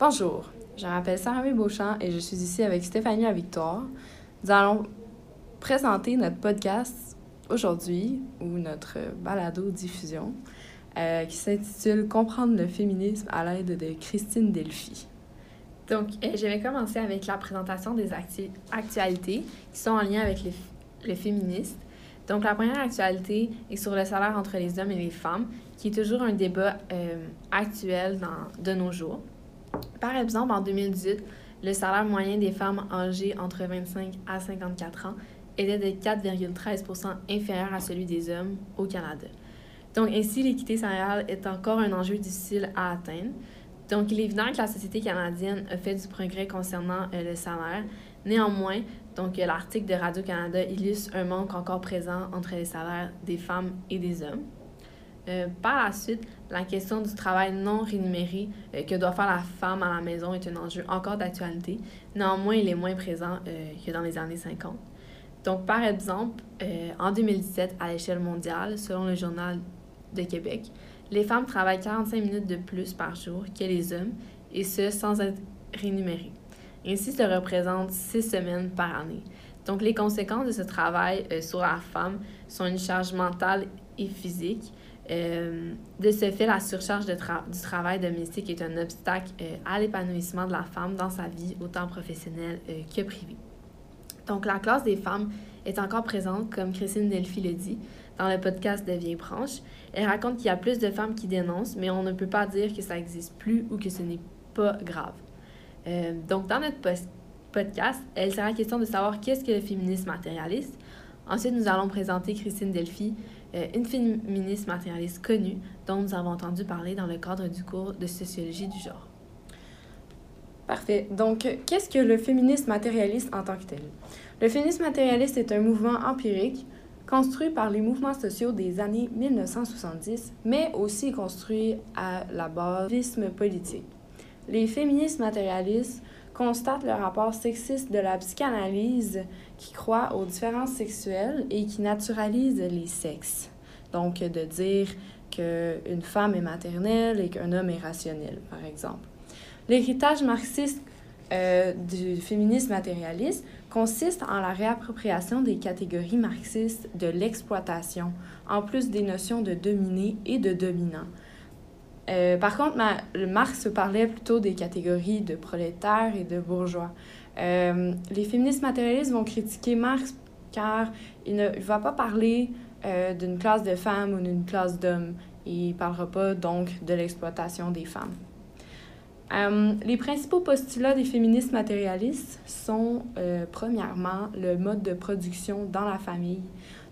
Bonjour, je m'appelle Sarah Beauchamp et je suis ici avec Stéphanie La Victoire. Nous allons présenter notre podcast aujourd'hui, ou notre balado-diffusion, euh, qui s'intitule Comprendre le féminisme à l'aide de Christine Delphi. Donc, euh, je vais commencer avec la présentation des actualités qui sont en lien avec les, les féministes. Donc, la première actualité est sur le salaire entre les hommes et les femmes, qui est toujours un débat euh, actuel dans, de nos jours. Par exemple, en 2018, le salaire moyen des femmes âgées entre 25 à 54 ans était de 4,13% inférieur à celui des hommes au Canada. Donc, ainsi, l'équité salariale est encore un enjeu difficile à atteindre. Donc, il est évident que la société canadienne a fait du progrès concernant euh, le salaire. Néanmoins, l'article de Radio-Canada illustre un manque encore présent entre les salaires des femmes et des hommes. Euh, par la suite, la question du travail non rémunéré euh, que doit faire la femme à la maison est un enjeu encore d'actualité. Néanmoins, il est moins présent que dans les années 50. Donc, par exemple, en 2017, à l'échelle mondiale, selon le journal de Québec, les femmes travaillent 45 minutes de plus par jour que les hommes, et ce, sans être rémunérées. Ainsi, cela représente six semaines par année. Donc, les conséquences de ce travail euh, sur la femme sont une charge mentale et physique. Euh, de ce fait, la surcharge du travail domestique est un obstacle euh, à l'épanouissement de la femme dans sa vie, autant professionnelle que privée. Donc, la classe des femmes est encore présente, comme Christine Delphi le dit, dans le podcast de Vieille Branche. Elle raconte qu'il y a plus de femmes qui dénoncent, mais on ne peut pas dire que ça n'existe plus ou que ce n'est pas grave. Euh, donc, dans notre podcast, elle sera question de savoir qu'est-ce que le féminisme matérialiste. Ensuite, nous allons présenter Christine Delphi, euh, une féministe matérialiste connue dont nous avons entendu parler dans le cadre du cours de sociologie du genre. Parfait. Donc, qu'est-ce que le féminisme matérialiste en tant que tel? Le féminisme matérialiste est un mouvement empirique construit par les mouvements sociaux des années 1970, mais aussi construit à la base politique. Les féministes matérialistes constatent le rapport sexiste de la psychanalyse qui croit aux différences sexuelles et qui naturalise les sexes. Donc, de dire qu'une femme est maternelle et qu'un homme est rationnel, par exemple. L'héritage marxiste euh, du féminisme matérialiste consiste en la réappropriation des catégories marxistes de l'exploitation, en plus des notions de dominé et de dominant. Euh, par contre, Marx parlait plutôt des catégories de prolétaires et de bourgeois. Euh, les féministes matérialistes vont critiquer Marx car il ne va pas parler euh, d'une classe de femmes ou d'une classe d'hommes. Il ne parlera pas donc de l'exploitation des femmes. Les principaux postulats des féministes matérialistes sont, premièrement, le mode de production dans la famille,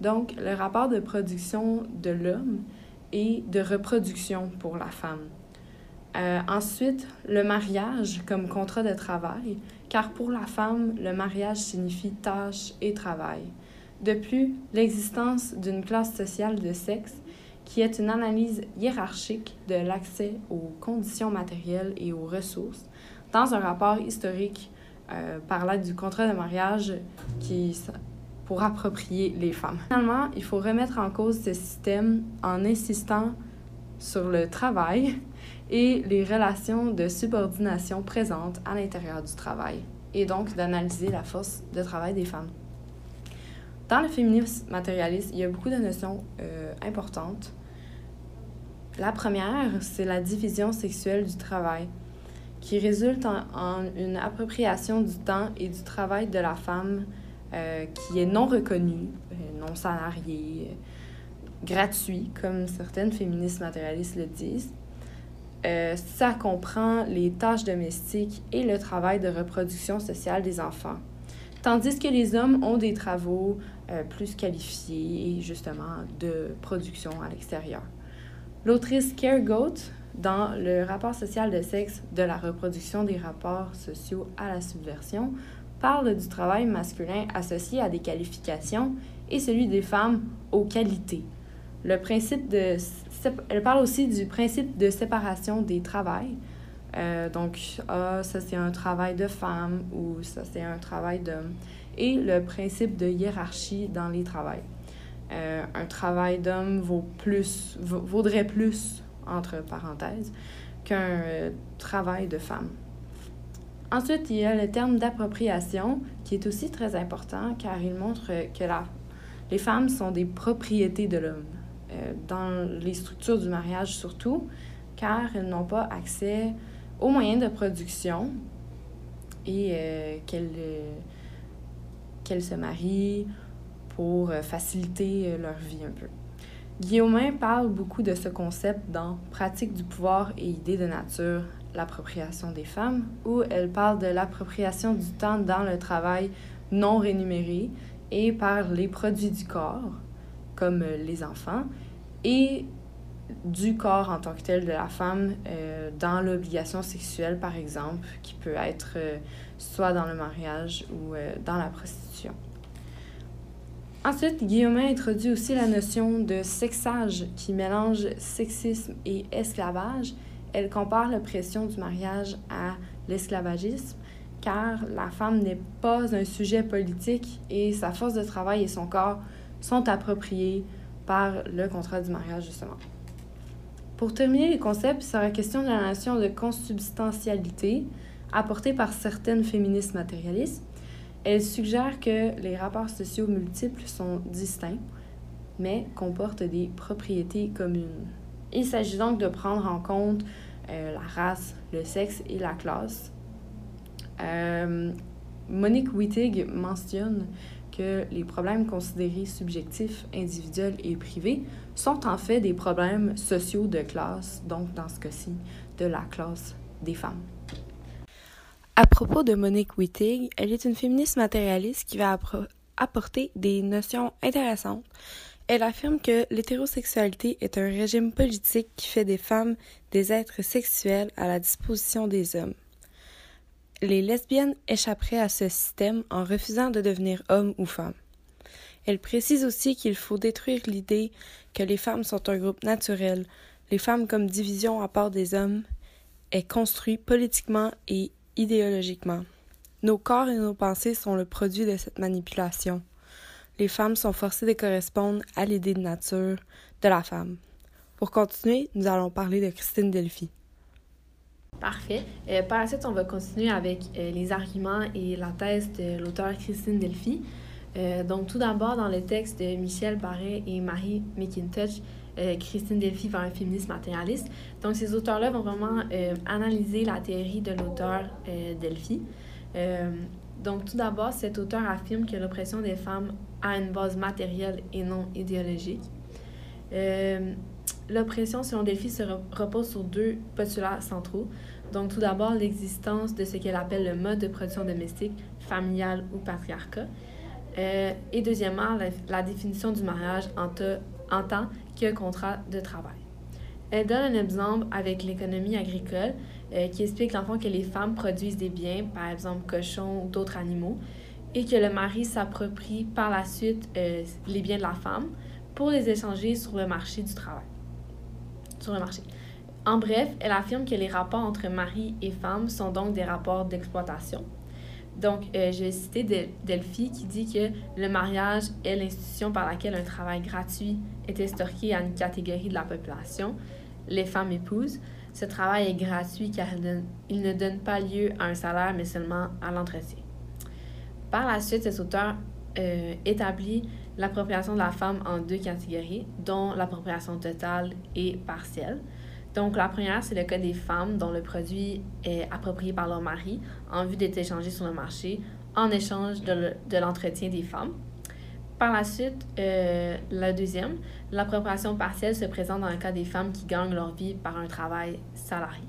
donc le rapport de production de l'homme et de reproduction pour la femme. Euh, ensuite, le mariage comme contrat de travail, car pour la femme, le mariage signifie tâche et travail. De plus, l'existence d'une classe sociale de sexe qui est une analyse hiérarchique de l'accès aux conditions matérielles et aux ressources dans un rapport historique euh, par l'aide du contrat de mariage qui, pour approprier les femmes. Finalement, il faut remettre en cause ce système en insistant sur le travail et les relations de subordination présentes à l'intérieur du travail, et donc d'analyser la force de travail des femmes. Dans le féminisme matérialiste, il y a beaucoup de notions euh, importantes. La première, c'est la division sexuelle du travail, qui résulte en, une appropriation du temps et du travail de la femme euh, qui est non reconnue, euh, non salariée, gratuit, comme certaines féministes matérialistes le disent. ça comprend les tâches domestiques et le travail de reproduction sociale des enfants tandis que les hommes ont des travaux euh, plus qualifiés et justement de production à l'extérieur. L'autrice Care Goat, dans le rapport social de sexe de la reproduction des rapports sociaux à la subversion, parle du travail masculin associé à des qualifications et celui des femmes aux qualités. Le principe de, elle parle aussi du principe de séparation des travails, euh, donc, ah, ça c'est un travail de femme ou ça c'est un travail d'homme. Et le principe de hiérarchie dans les travails. Euh, un travail d'homme vaut plus, vaudrait plus, entre parenthèses, qu'un euh, travail de femme. Ensuite, il y a le terme d'appropriation, qui est aussi très important car il montre que la, les femmes sont des propriétés de l'homme, euh, dans les structures du mariage surtout, car elles n'ont pas accès aux moyens de production et euh, qu'elles euh, qu'elles se marient pour faciliter leur vie un peu. Guillaumin parle beaucoup de ce concept dans Pratique du pouvoir et idées de nature, l'appropriation des femmes, où elle parle de l'appropriation du temps dans le travail non rémunéré et par les produits du corps, comme les enfants, et du corps en tant que tel de la femme euh, dans l'obligation sexuelle, par exemple, qui peut être euh, soit dans le mariage ou euh, dans la prostitution. Ensuite, Guillaume introduit aussi la notion de sexage qui mélange sexisme et esclavage. Elle compare l'oppression du mariage à l'esclavagisme car la femme n'est pas un sujet politique et sa force de travail et son corps sont appropriés par le contrat du mariage, justement. Pour terminer les concepts, il sera question de la notion de consubstantialité apportée par certaines féministes matérialistes. Elle suggère que les rapports sociaux multiples sont distincts, mais comportent des propriétés communes. Il s'agit donc de prendre en compte euh, la race, le sexe et la classe euh, Monique Wittig mentionne que les problèmes considérés subjectifs, individuels et privés sont en fait des problèmes sociaux de classe, donc dans ce cas-ci, de la classe des femmes. À propos de Monique Wittig, elle est une féministe matérialiste qui va apporter des notions intéressantes. Elle affirme que l'hétérosexualité est un régime politique qui fait des femmes des êtres sexuels à la disposition des hommes. Les lesbiennes échapperaient à ce système en refusant de devenir homme ou femme. Elle précise aussi qu'il faut détruire l'idée que les femmes sont un groupe naturel, les femmes comme division à part des hommes, est construit politiquement et idéologiquement. Nos corps et nos pensées sont le produit de cette manipulation. Les femmes sont forcées de correspondre à l'idée de nature de la femme. Pour continuer, nous allons parler de Christine Delphi. Parfait. Euh, par la suite, on va continuer avec euh, les arguments et la thèse de l'auteur Christine Delphi. Euh, donc, tout d'abord, dans le texte de Michel Barret et Marie McIntosh, Christine Delphi va un féminisme matérialiste. Donc, ces auteurs-là vont vraiment analyser la théorie de l'auteur Delphi. Donc, tout d'abord, cet auteur affirme que l'oppression des femmes a une base matérielle et non idéologique. L'oppression, selon Delphi, se repose sur deux postulats centraux. Donc, tout d'abord, l'existence de ce qu'elle appelle le mode de production domestique, familial ou patriarcat. Euh, et deuxièmement, la, définition du mariage en, en tant que contrat de travail. Elle donne un exemple avec l'économie agricole euh, qui explique l'enfant que les femmes produisent des biens, par exemple cochons ou d'autres animaux, et que le mari s'approprie par la suite euh, les biens de la femme pour les échanger sur le marché du travail sur marché. En bref, elle affirme que les rapports entre mari et femme sont donc des rapports d'exploitation. Donc, euh, je Delphi qui dit que le mariage est l'institution par laquelle un travail gratuit est estorqué à une catégorie de la population, les femmes épouses. Ce travail est gratuit car il ne donne pas lieu à un salaire, mais seulement à l'entretien. Par la suite, cet auteur euh, établit l'appropriation de la femme en deux catégories, dont l'appropriation totale et partielle. Donc, la première, c'est le cas des femmes dont le produit est approprié par leur mari en vue d'être échangé sur le marché en échange de l'entretien des femmes. Par la suite, euh, la deuxième, l'appropriation partielle se présente dans le cas des femmes qui gagnent leur vie par un travail salarié.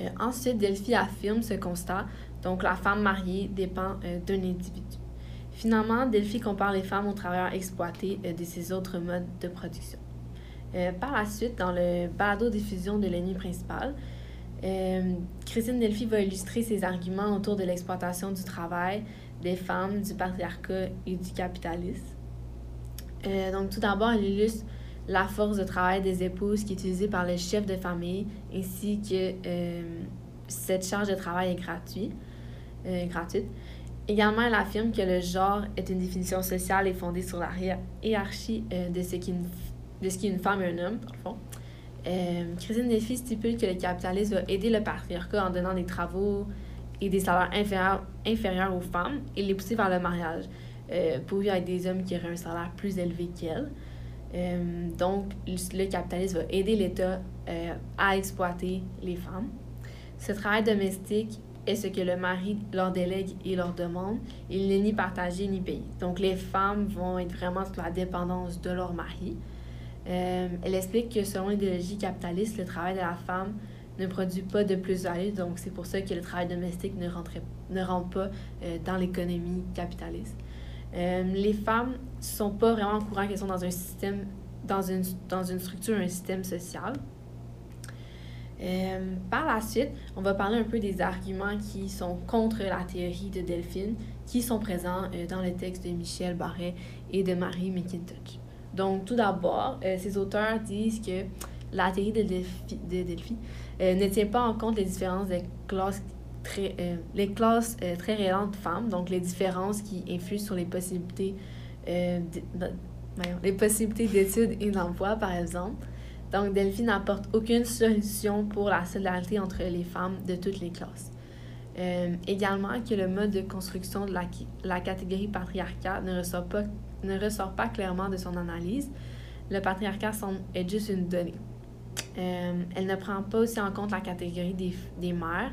Euh, ensuite, Delphi affirme ce constat, donc la femme mariée dépend euh, d'un individu. Finalement, Delphi compare les femmes aux travailleurs exploités de ces autres modes de production. Par la suite, dans le balado-diffusion de l'ennemi principal, Christine Delphi va illustrer ses arguments autour de l'exploitation du travail, des femmes, du patriarcat et du capitalisme. donc, tout d'abord, elle illustre la force de travail des épouses qui est utilisée par les chefs de famille, ainsi que cette charge de travail est gratuite. gratuite. Également, elle affirme que le genre est une définition sociale et fondée sur la hiérarchie euh, de, ce qui de ce qui est une femme et un homme, dans le fond. Euh, Christine Delphi stipule que le capitalisme va aider le patriarcat en donnant des travaux et des salaires inférieurs, aux femmes et les pousser vers le mariage euh, pour vivre avec des hommes qui auraient un salaire plus élevé qu'elles. Euh, donc, le capitalisme va aider l'État euh, à exploiter les femmes. Ce travail domestique est ce que le mari leur délègue et leur demande. Il n'est ni partagé ni payé. Donc, les femmes vont être vraiment sous la dépendance de leur mari. Euh, elle explique que selon l'idéologie capitaliste, le travail de la femme ne produit pas de plus-value. Donc, c'est pour ça que le travail domestique ne, rentre pas dans l'économie capitaliste. Euh, les femmes ne sont pas vraiment au courant qu'elles sont dans un système, dans une, dans une structure, un système social. Euh, par la suite, on va parler un peu des arguments qui sont contre la théorie de Delphine, qui sont présents euh, dans le texte de Michel Barret et de Marie McIntosh. Donc, tout d'abord, ces auteurs disent que la théorie de Delphi, de Delphi ne tient pas en compte les différences des classes très, euh, les classes euh, très femmes, donc les différences qui influent sur les possibilités euh, les possibilités d'études et d'emploi, par exemple. Donc, Delphine n'apporte aucune solution pour la solidarité entre les femmes de toutes les classes. également, que le mode de construction de la, la catégorie patriarcat ne ressort, pas, ne ressort pas clairement de son analyse. Le patriarcat semble être juste une donnée. Elle ne prend pas aussi en compte la catégorie des, des mères,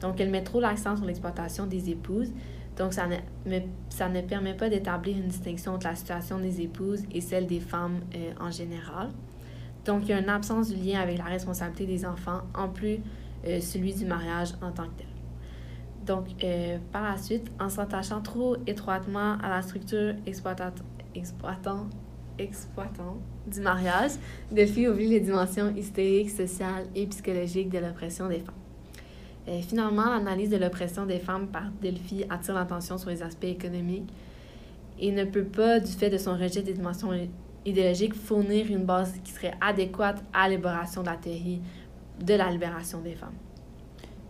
donc, elle met trop l'accent sur l'exploitation des épouses. Donc, ça ne, ça ne permet pas d'établir une distinction entre la situation des épouses et celle des femmes euh, en général. Donc, il y a une absence du lien avec la responsabilité des enfants, en plus euh, celui du mariage en tant que tel. Donc, euh, par la suite, en s'attachant trop étroitement à la structure exploitant, exploitant, exploitant du mariage, Delphi oublie les dimensions hystériques, sociales et psychologiques de l'oppression des femmes. Euh, finalement, l'analyse de l'oppression des femmes par Delphi attire l'attention sur les aspects économiques et ne peut pas, du fait de son rejet des dimensions idéologiques, fournir une base qui serait adéquate à l'élaboration de la théorie de la libération des femmes.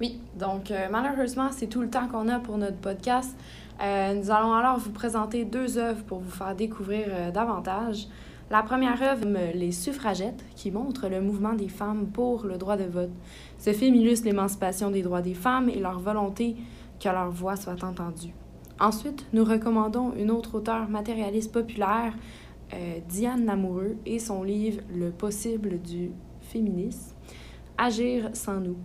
Oui, donc euh, malheureusement, c'est tout le temps qu'on a pour notre podcast. Euh, nous allons alors vous présenter deux œuvres pour vous faire découvrir davantage. La première œuvre, Les suffragettes, qui montre le mouvement des femmes pour le droit de vote. Ce film illustre l'émancipation des droits des femmes et leur volonté que leur voix soit entendue. Ensuite, nous recommandons une autre auteure matérialiste populaire, euh, Diane Lamoureux, et son livre Le possible du féminisme, Agir sans nous,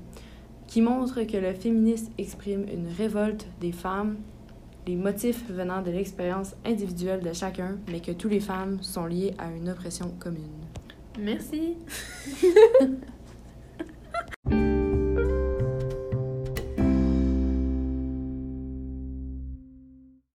qui montre que le féminisme exprime une révolte des femmes les motifs venant de l'expérience individuelle de chacun, mais que toutes les femmes sont liées à une oppression commune. Merci.